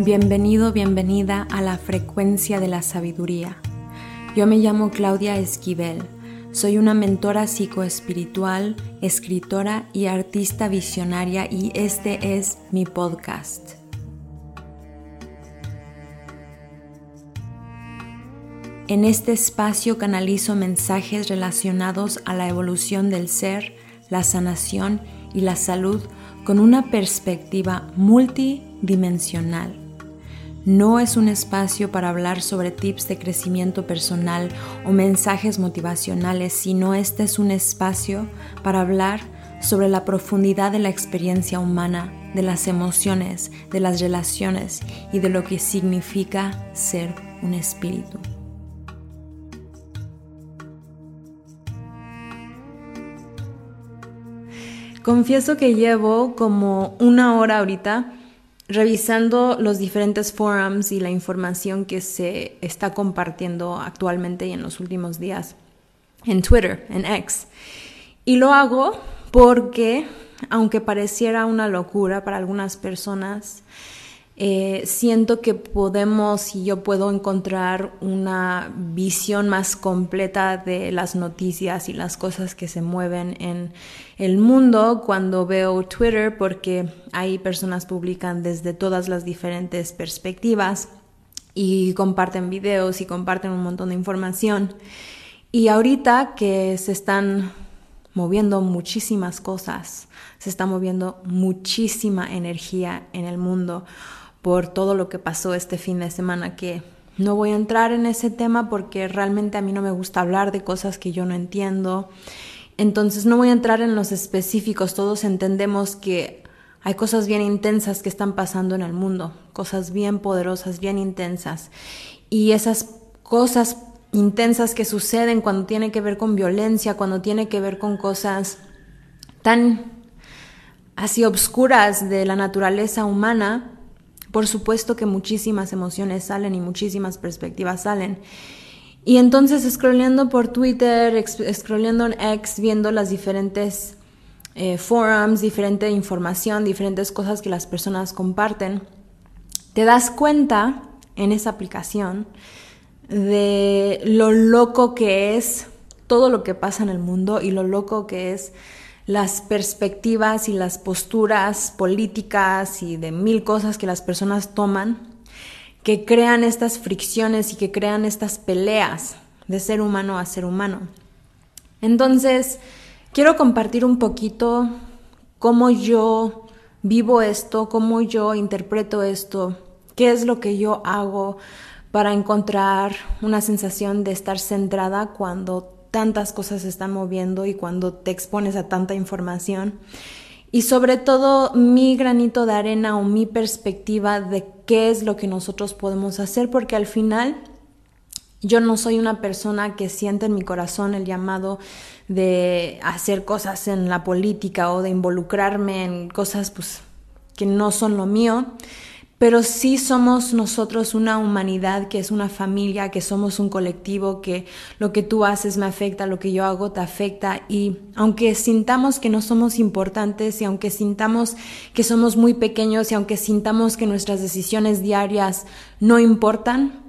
Bienvenido, bienvenida a la frecuencia de la sabiduría. Yo me llamo Claudia Esquivel. Soy una mentora psicoespiritual, escritora y artista visionaria y este es mi podcast. En este espacio canalizo mensajes relacionados a la evolución del ser, la sanación y la salud con una perspectiva multidimensional no es un espacio para hablar sobre tips de crecimiento personal o mensajes motivacionales, sino este es un espacio para hablar sobre la profundidad de la experiencia humana, de las emociones, de las relaciones y de lo que significa ser un espíritu. Confieso que llevo como una hora ahorita revisando los diferentes forums y la información que se está compartiendo actualmente y en los últimos días en Twitter, en X. Y lo hago porque, aunque pareciera una locura para algunas personas, eh, siento que podemos y yo puedo encontrar una visión más completa de las noticias y las cosas que se mueven en el mundo cuando veo Twitter porque ahí personas publican desde todas las diferentes perspectivas y comparten videos y comparten un montón de información. Y ahorita que se están moviendo muchísimas cosas, se está moviendo muchísima energía en el mundo por todo lo que pasó este fin de semana que no voy a entrar en ese tema porque realmente a mí no me gusta hablar de cosas que yo no entiendo. Entonces no voy a entrar en los específicos, todos entendemos que hay cosas bien intensas que están pasando en el mundo, cosas bien poderosas, bien intensas. Y esas cosas intensas que suceden cuando tiene que ver con violencia, cuando tiene que ver con cosas tan así obscuras de la naturaleza humana, por supuesto que muchísimas emociones salen y muchísimas perspectivas salen. Y entonces scrolleando por Twitter, scrolleando en X, viendo las diferentes eh, forums, diferente información, diferentes cosas que las personas comparten, te das cuenta en esa aplicación de lo loco que es todo lo que pasa en el mundo y lo loco que es las perspectivas y las posturas políticas y de mil cosas que las personas toman que crean estas fricciones y que crean estas peleas de ser humano a ser humano. Entonces, quiero compartir un poquito cómo yo vivo esto, cómo yo interpreto esto, qué es lo que yo hago para encontrar una sensación de estar centrada cuando tantas cosas se están moviendo y cuando te expones a tanta información. Y sobre todo mi granito de arena o mi perspectiva de qué es lo que nosotros podemos hacer, porque al final yo no soy una persona que siente en mi corazón el llamado de hacer cosas en la política o de involucrarme en cosas pues, que no son lo mío pero sí somos nosotros una humanidad que es una familia, que somos un colectivo, que lo que tú haces me afecta, lo que yo hago te afecta y aunque sintamos que no somos importantes y aunque sintamos que somos muy pequeños y aunque sintamos que nuestras decisiones diarias no importan,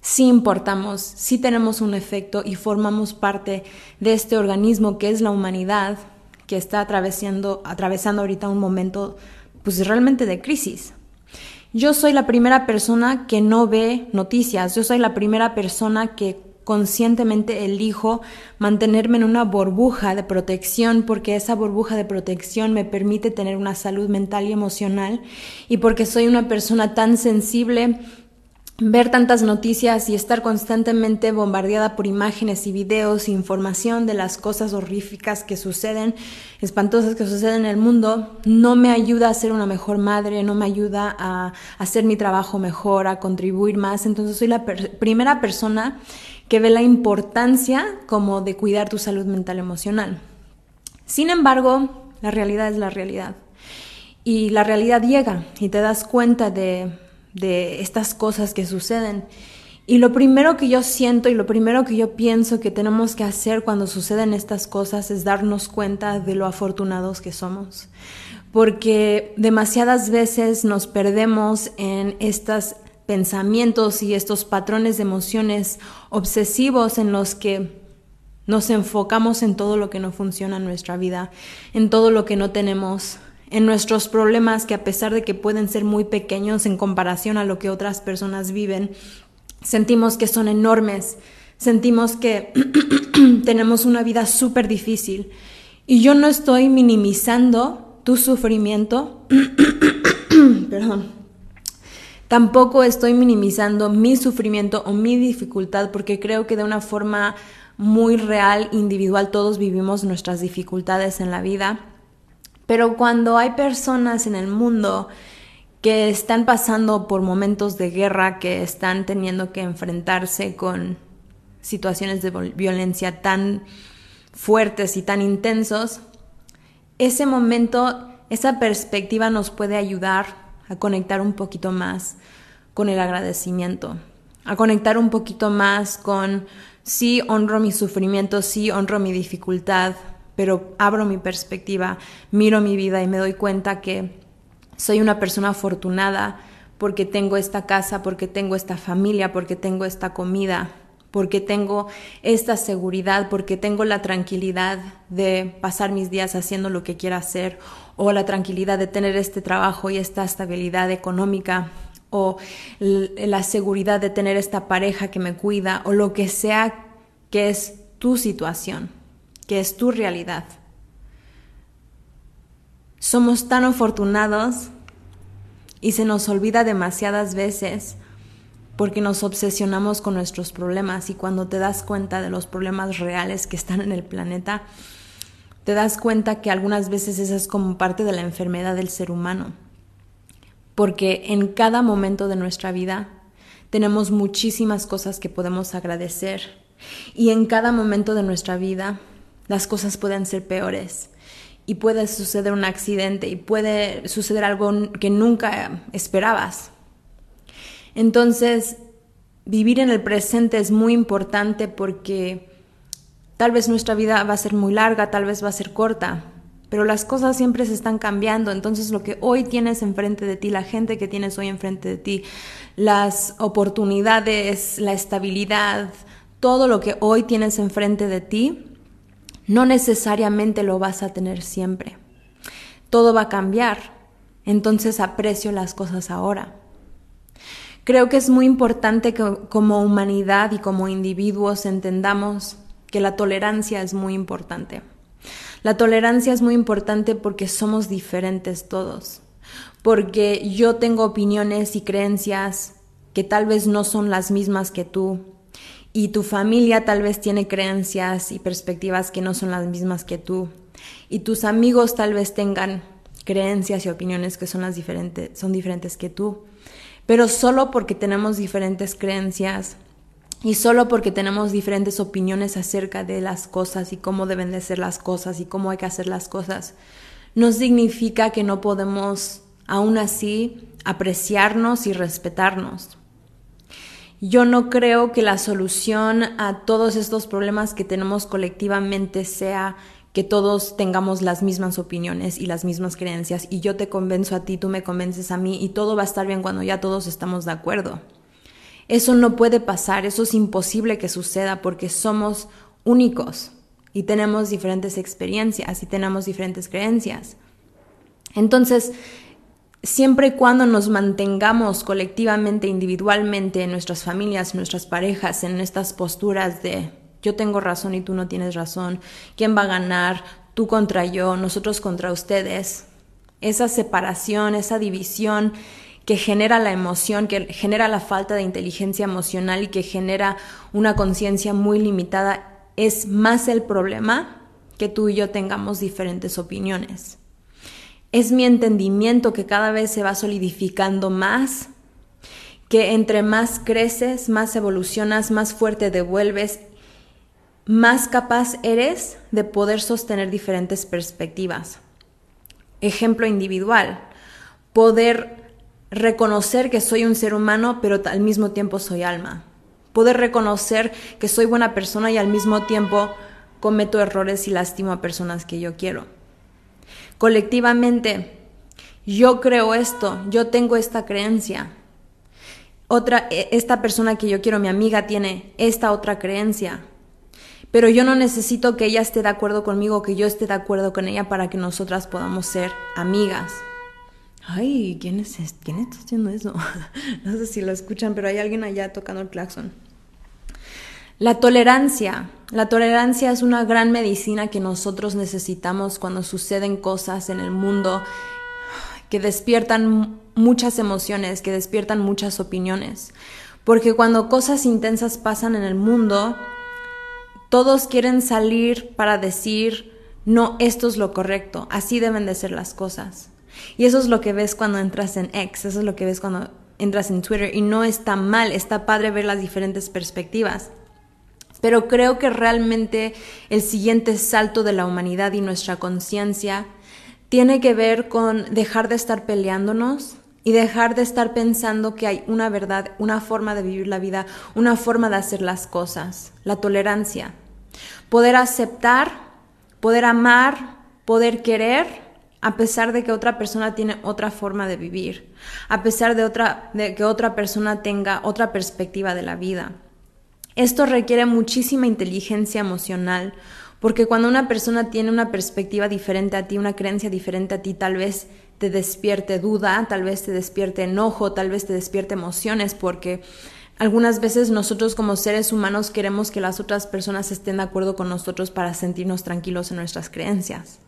sí importamos, sí tenemos un efecto y formamos parte de este organismo que es la humanidad que está atravesando, atravesando ahorita un momento pues realmente de crisis. Yo soy la primera persona que no ve noticias, yo soy la primera persona que conscientemente elijo mantenerme en una burbuja de protección porque esa burbuja de protección me permite tener una salud mental y emocional y porque soy una persona tan sensible ver tantas noticias y estar constantemente bombardeada por imágenes y videos información de las cosas horríficas que suceden, espantosas que suceden en el mundo, no me ayuda a ser una mejor madre, no me ayuda a hacer mi trabajo mejor, a contribuir más. Entonces soy la primera persona que ve la importancia como de cuidar tu salud mental emocional. Sin embargo, la realidad es la realidad. Y la realidad llega y te das cuenta de de estas cosas que suceden. Y lo primero que yo siento y lo primero que yo pienso que tenemos que hacer cuando suceden estas cosas es darnos cuenta de lo afortunados que somos. porque demasiadas veces nos perdemos en estos pensamientos y estos patrones de emociones obsesivos en los que nos enfocamos en todo lo que no funciona en nuestra vida, en todo lo que no tenemos, en nuestros problemas que a pesar de que pueden ser muy pequeños en comparación a lo que otras personas viven, sentimos que son enormes, sentimos que tenemos una vida súper difícil. Y yo no estoy minimizando tu sufrimiento, perdón, tampoco estoy minimizando mi sufrimiento o mi dificultad porque creo que de una forma muy real, individual, todos vivimos nuestras dificultades en la vida. Pero cuando hay personas en el mundo que están pasando por momentos de guerra, que están teniendo que enfrentarse con situaciones de violencia tan fuertes y tan intensos, ese momento, esa perspectiva nos puede ayudar a conectar un poquito más con el agradecimiento, a conectar un poquito más con, sí, honro mi sufrimiento, sí, honro mi dificultad, pero abro mi perspectiva, miro mi vida y me doy cuenta que soy una persona afortunada porque tengo esta casa, porque tengo esta familia, porque tengo esta comida, porque tengo esta seguridad, porque tengo la tranquilidad de pasar mis días haciendo lo que quiera hacer, o la tranquilidad de tener este trabajo y esta estabilidad económica, o la seguridad de tener esta pareja que me cuida, o lo que sea que es tu situación, que es tu realidad. Somos tan afortunados y se nos olvida demasiadas veces porque nos obsesionamos con nuestros problemas y cuando te das cuenta de los problemas reales que están en el planeta, te das cuenta que algunas veces esa es como parte de la enfermedad del ser humano. Porque en cada momento de nuestra vida tenemos muchísimas cosas que podemos agradecer y en cada momento de nuestra vida las cosas pueden ser peores y puede suceder un accidente y puede suceder algo que nunca esperabas. Entonces, vivir en el presente es muy importante porque tal vez nuestra vida va a ser muy larga, tal vez va a ser corta, pero las cosas siempre se están cambiando, entonces lo que hoy tienes enfrente de ti, la gente que tienes hoy enfrente de ti, las oportunidades, la estabilidad, todo lo que hoy tienes enfrente de ti, no necesariamente lo vas a tener siempre. Todo va a cambiar, entonces aprecio las cosas ahora. Creo que es muy importante que como humanidad y como individuos entendamos que la tolerancia es muy importante. La tolerancia es muy importante porque somos diferentes todos, porque yo tengo opiniones y creencias que tal vez no son las mismas que tú, y tu familia tal vez tiene creencias y perspectivas que no son las mismas que tú, y tus amigos tal vez tengan creencias y opiniones que son, las diferentes, son diferentes que tú. Pero solo porque tenemos diferentes creencias y solo porque tenemos diferentes opiniones acerca de las cosas y cómo deben de ser las cosas y cómo hay que hacer las cosas, no significa que no podemos aún así apreciarnos y respetarnos. Yo no creo que la solución a todos estos problemas que tenemos colectivamente sea que todos tengamos las mismas opiniones y las mismas creencias y yo te convenzo a ti, tú me convences a mí y todo va a estar bien cuando ya todos estamos de acuerdo. Eso no puede pasar, eso es imposible que suceda porque somos únicos y tenemos diferentes experiencias y tenemos diferentes creencias. Entonces, siempre y cuando nos mantengamos colectivamente, individualmente, en nuestras familias, en nuestras parejas, en estas posturas de yo tengo razón y tú no tienes razón, quién va a ganar, tú contra yo, nosotros contra ustedes. Esa separación, esa división que genera la emoción, que genera la falta de inteligencia emocional y que genera una conciencia muy limitada, es más el problema que tú y yo tengamos diferentes opiniones. Es mi entendimiento que cada vez se va solidificando más, que entre más creces, más evolucionas, más fuerte devuelves más capaz eres de poder sostener diferentes perspectivas. Ejemplo individual, poder reconocer que soy un ser humano, pero al mismo tiempo soy alma. Poder reconocer que soy buena persona y al mismo tiempo cometo errores y lastimo a personas que yo quiero. Colectivamente, yo creo esto, yo tengo esta creencia. Otra, e, esta persona que yo quiero, mi amiga, tiene esta otra creencia. Pero yo no necesito que ella esté de acuerdo conmigo, que yo esté de acuerdo con ella para que nosotras podamos ser amigas. Ay, ¿quién es ¿Quién está haciendo eso? no sé si lo escuchan, pero hay alguien allá tocando el claxon. La tolerancia. La tolerancia es una gran medicina que nosotros necesitamos cuando suceden cosas en el mundo que despiertan muchas emociones, que despiertan muchas opiniones. Porque cuando cosas intensas pasan en el mundo, todos quieren salir para decir, no, esto es lo correcto, así deben de ser las cosas. Y eso es lo que ves cuando entras en X, eso es lo que ves cuando entras en Twitter y no está mal, está padre ver las diferentes perspectivas. Pero creo que realmente el siguiente salto de la humanidad y nuestra conciencia tiene que ver con dejar de estar peleándonos y dejar de estar pensando que hay una verdad, una forma de vivir la vida, una forma de hacer las cosas, la tolerancia. Poder aceptar, poder amar, poder querer a pesar de que otra persona tiene otra forma de vivir, a pesar de, de que otra persona tenga otra perspectiva de la vida. Esto requiere muchísima inteligencia emocional, porque cuando una persona tiene una perspectiva diferente a ti, una creencia diferente a ti, tal vez te despierte duda, tal vez te despierte enojo, tal vez te despierte emociones, porque algunas veces nosotros como seres humanos queremos que las otras personas estén de acuerdo con nosotros para sentirnos tranquilos en nuestras creencias.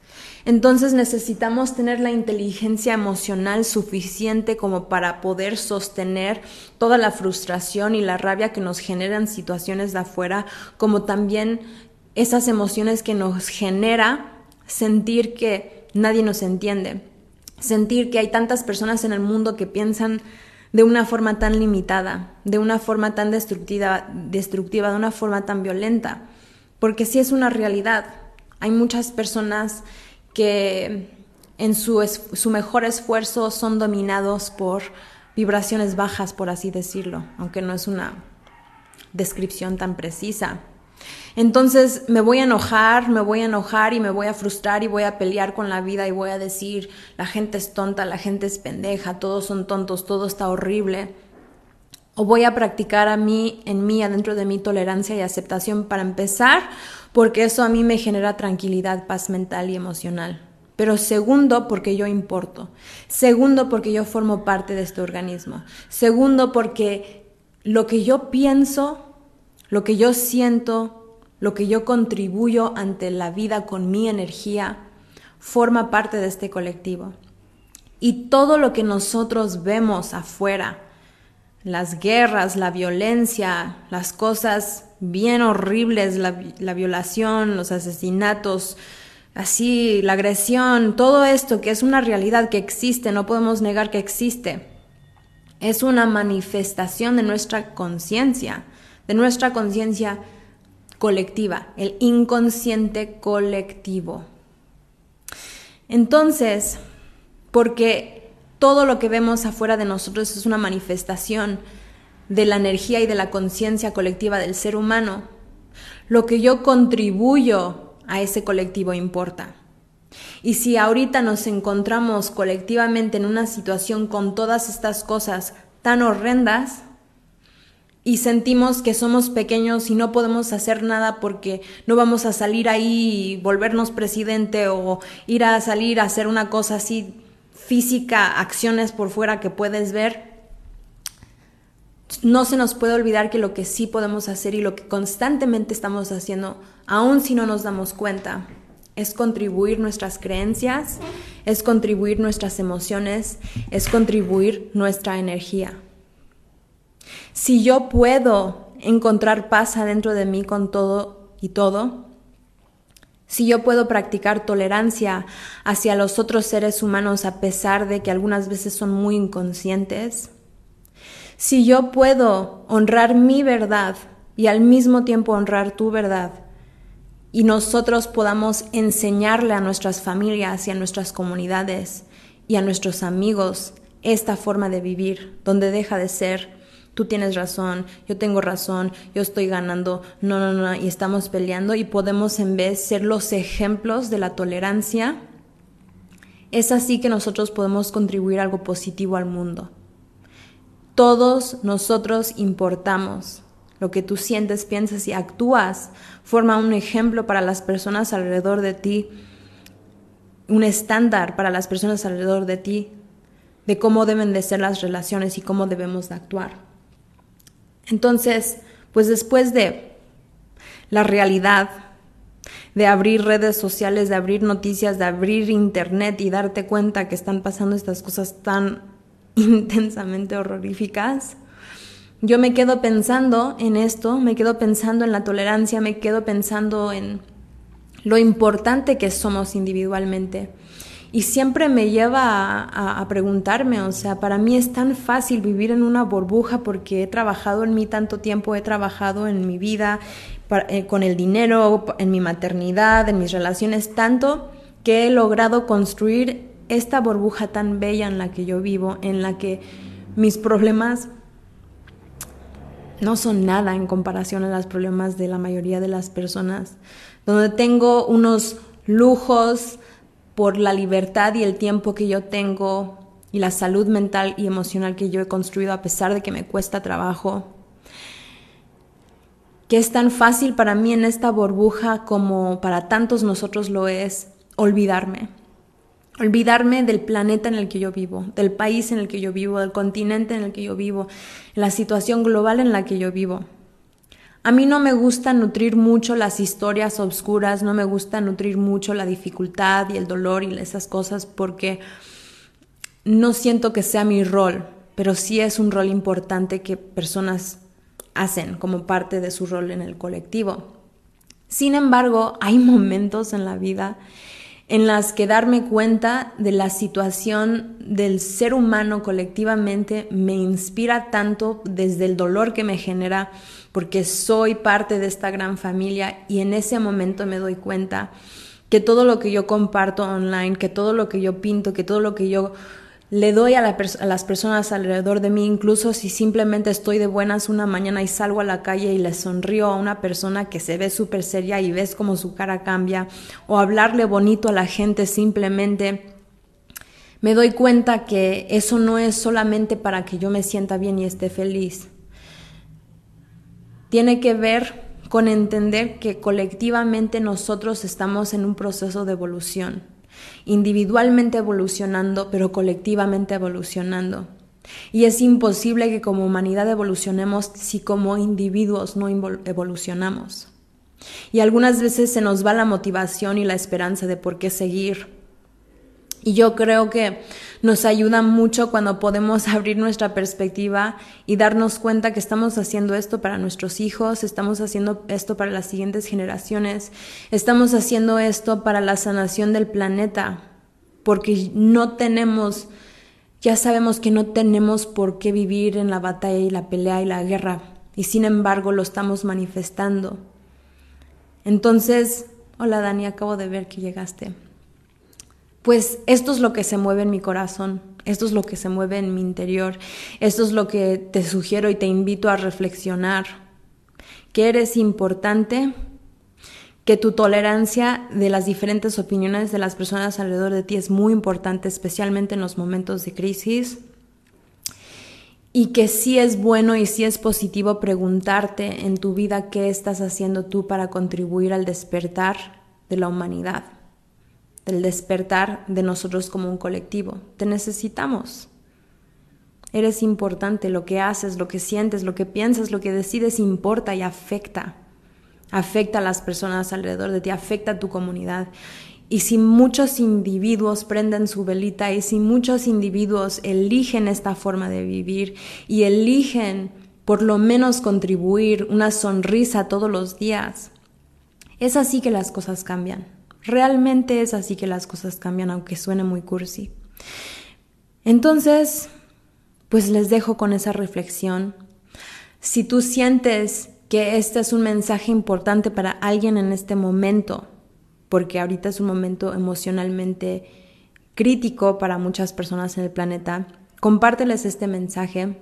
Entonces necesitamos tener la inteligencia emocional suficiente como para poder sostener toda la frustración y la rabia que nos generan situaciones de afuera, como también esas emociones que nos genera sentir que nadie nos entiende, sentir que hay tantas personas en el mundo que piensan de una forma tan limitada, de una forma tan destructiva, destructiva de una forma tan violenta, porque sí es una realidad. Hay muchas personas que en su, su mejor esfuerzo son dominados por vibraciones bajas, por así decirlo, aunque no es una descripción tan precisa. Entonces me voy a enojar, me voy a enojar y me voy a frustrar y voy a pelear con la vida y voy a decir, la gente es tonta, la gente es pendeja, todos son tontos, todo está horrible. O voy a practicar a mí, en mí, adentro de mí, tolerancia y aceptación para empezar, porque eso a mí me genera tranquilidad, paz mental y emocional. Pero segundo, porque yo importo. Segundo, porque yo formo parte de este organismo. Segundo, porque lo que yo pienso, lo que yo siento, lo que yo contribuyo ante la vida con mi energía, forma parte de este colectivo. Y todo lo que nosotros vemos afuera, las guerras, la violencia, las cosas bien horribles, la, violación, los asesinatos, así, la agresión, todo esto que es una realidad que existe, no podemos negar que existe. Es una manifestación de nuestra conciencia, de nuestra conciencia colectiva, el inconsciente colectivo. Entonces, porque todo lo que vemos afuera de nosotros es una manifestación de la energía y de la conciencia colectiva del ser humano. Lo que yo contribuyo a ese colectivo importa. Y si ahorita nos encontramos colectivamente en una situación con todas estas cosas tan horrendas y sentimos que somos pequeños y no podemos hacer nada porque no vamos a salir ahí y volvernos presidente o ir a salir a hacer una cosa así física, acciones por fuera que puedes ver, no se nos puede olvidar que lo que sí podemos hacer y lo que constantemente estamos haciendo, aun si no nos damos cuenta, es contribuir nuestras creencias, es contribuir nuestras emociones, es contribuir nuestra energía. Si yo puedo encontrar paz adentro de mí con todo y todo, si yo puedo practicar tolerancia hacia los otros seres humanos a pesar de que algunas veces son muy inconscientes, si yo puedo honrar mi verdad y al mismo tiempo honrar tu verdad, y nosotros podamos enseñarle a nuestras familias y a nuestras comunidades y a nuestros amigos esta forma de vivir, donde deja de ser tú tienes razón, yo tengo razón, yo estoy ganando, no, no, no, y estamos peleando y podemos en vez ser los ejemplos de la tolerancia es así que nosotros podemos contribuir algo positivo al mundo. Todos nosotros importamos. Lo que tú sientes, piensas y actúas forma un ejemplo para las personas alrededor de ti, un estándar para las personas alrededor de ti de cómo deben de ser las relaciones y cómo debemos de actuar. Entonces, pues después de la realidad, de abrir redes sociales, de abrir noticias, de abrir internet y darte cuenta que están pasando estas cosas tan intensamente horroríficas, yo me quedo pensando en esto, me quedo pensando en la tolerancia, me quedo pensando en lo importante que somos individualmente. Y siempre me lleva a, preguntarme, o sea, para mí es tan fácil vivir en una burbuja porque he trabajado en mí tanto tiempo, he trabajado en mi vida, eh, con el dinero, en mi maternidad, en mis relaciones, tanto que he logrado construir esta burbuja tan bella en la que yo vivo, en la que mis problemas no son nada en comparación a los problemas de la mayoría de las personas, donde tengo unos lujos por la libertad y el tiempo que yo tengo y la salud mental y emocional que yo he construido a pesar de que me cuesta trabajo, que es tan fácil para mí en esta burbuja como para tantos nosotros lo es olvidarme olvidarme del planeta en el que yo vivo, del país en el que yo vivo, del continente en el que yo vivo, la situación global en la que yo vivo. A mí no me gusta nutrir mucho las historias obscuras, no me gusta nutrir mucho la dificultad y el dolor y esas cosas porque no siento que sea mi rol, pero sí es un rol importante que personas hacen como parte de su rol en el colectivo. Sin embargo, hay momentos en la vida en las que darme cuenta de la situación del ser humano colectivamente me inspira tanto desde el dolor que me genera porque soy parte de esta gran familia y en ese momento me doy cuenta que todo lo que yo comparto online, que todo lo que yo pinto, que todo lo que yo le doy a, las personas alrededor de mí, incluso si simplemente estoy de buenas una mañana y salgo a la calle y le sonrío a una persona que se ve súper seria y ves como su cara cambia, o hablarle bonito a la gente simplemente, me doy cuenta que eso no es solamente para que yo me sienta bien y esté feliz. Tiene que ver con entender que colectivamente nosotros estamos en un proceso de evolución individualmente evolucionando, pero colectivamente evolucionando. Y es imposible que como humanidad evolucionemos si como individuos no evolucionamos. Y algunas veces se nos va la motivación y la esperanza de por qué seguir y yo creo que nos ayuda mucho cuando podemos abrir nuestra perspectiva y darnos cuenta que estamos haciendo esto para nuestros hijos, estamos haciendo esto para las siguientes generaciones, estamos haciendo esto para la sanación del planeta, porque no tenemos, ya sabemos que no tenemos por qué vivir en la batalla y la pelea y la guerra, y sin embargo lo estamos manifestando. Entonces, hola Dani, acabo de ver que llegaste pues esto es lo que se mueve en mi corazón, esto es lo que se mueve en mi interior, esto es lo que te sugiero y te invito a reflexionar, que eres importante, que tu tolerancia de las diferentes opiniones de las personas alrededor de ti es muy importante, especialmente en los momentos de crisis, y que sí es bueno y sí es positivo preguntarte en tu vida qué estás haciendo tú para contribuir al despertar de la humanidad del despertar de nosotros como un colectivo. Te necesitamos. Eres importante, lo que haces, lo que sientes, lo que piensas, lo que decides importa y afecta. Afecta a las personas alrededor de ti, afecta a tu comunidad. Y si muchos individuos prenden su velita y si muchos individuos eligen esta forma de vivir y eligen por lo menos contribuir una sonrisa todos los días, es así que las cosas cambian. Realmente es así que las cosas cambian, aunque suene muy cursi. Entonces, pues les dejo con esa reflexión. Si tú sientes que este es un mensaje importante para alguien en este momento, porque ahorita es un momento emocionalmente crítico para muchas personas en el planeta, compárteles este mensaje.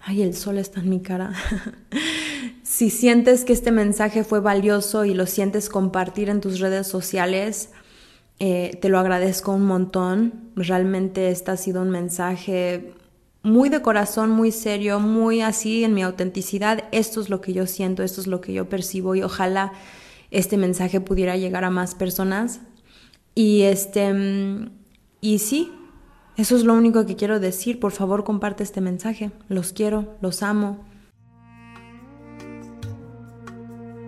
Ay, el sol está en mi cara. Si sientes que este mensaje fue valioso y lo sientes compartir en tus redes sociales, Eh, te lo agradezco un montón. Realmente este ha sido un mensaje muy de corazón, muy serio, muy así en mi autenticidad. Esto es lo que yo siento, esto es lo que yo percibo y ojalá este mensaje pudiera llegar a más personas. Y este y sí, eso es lo único que quiero decir. Por favor, comparte este mensaje. Los quiero, los amo.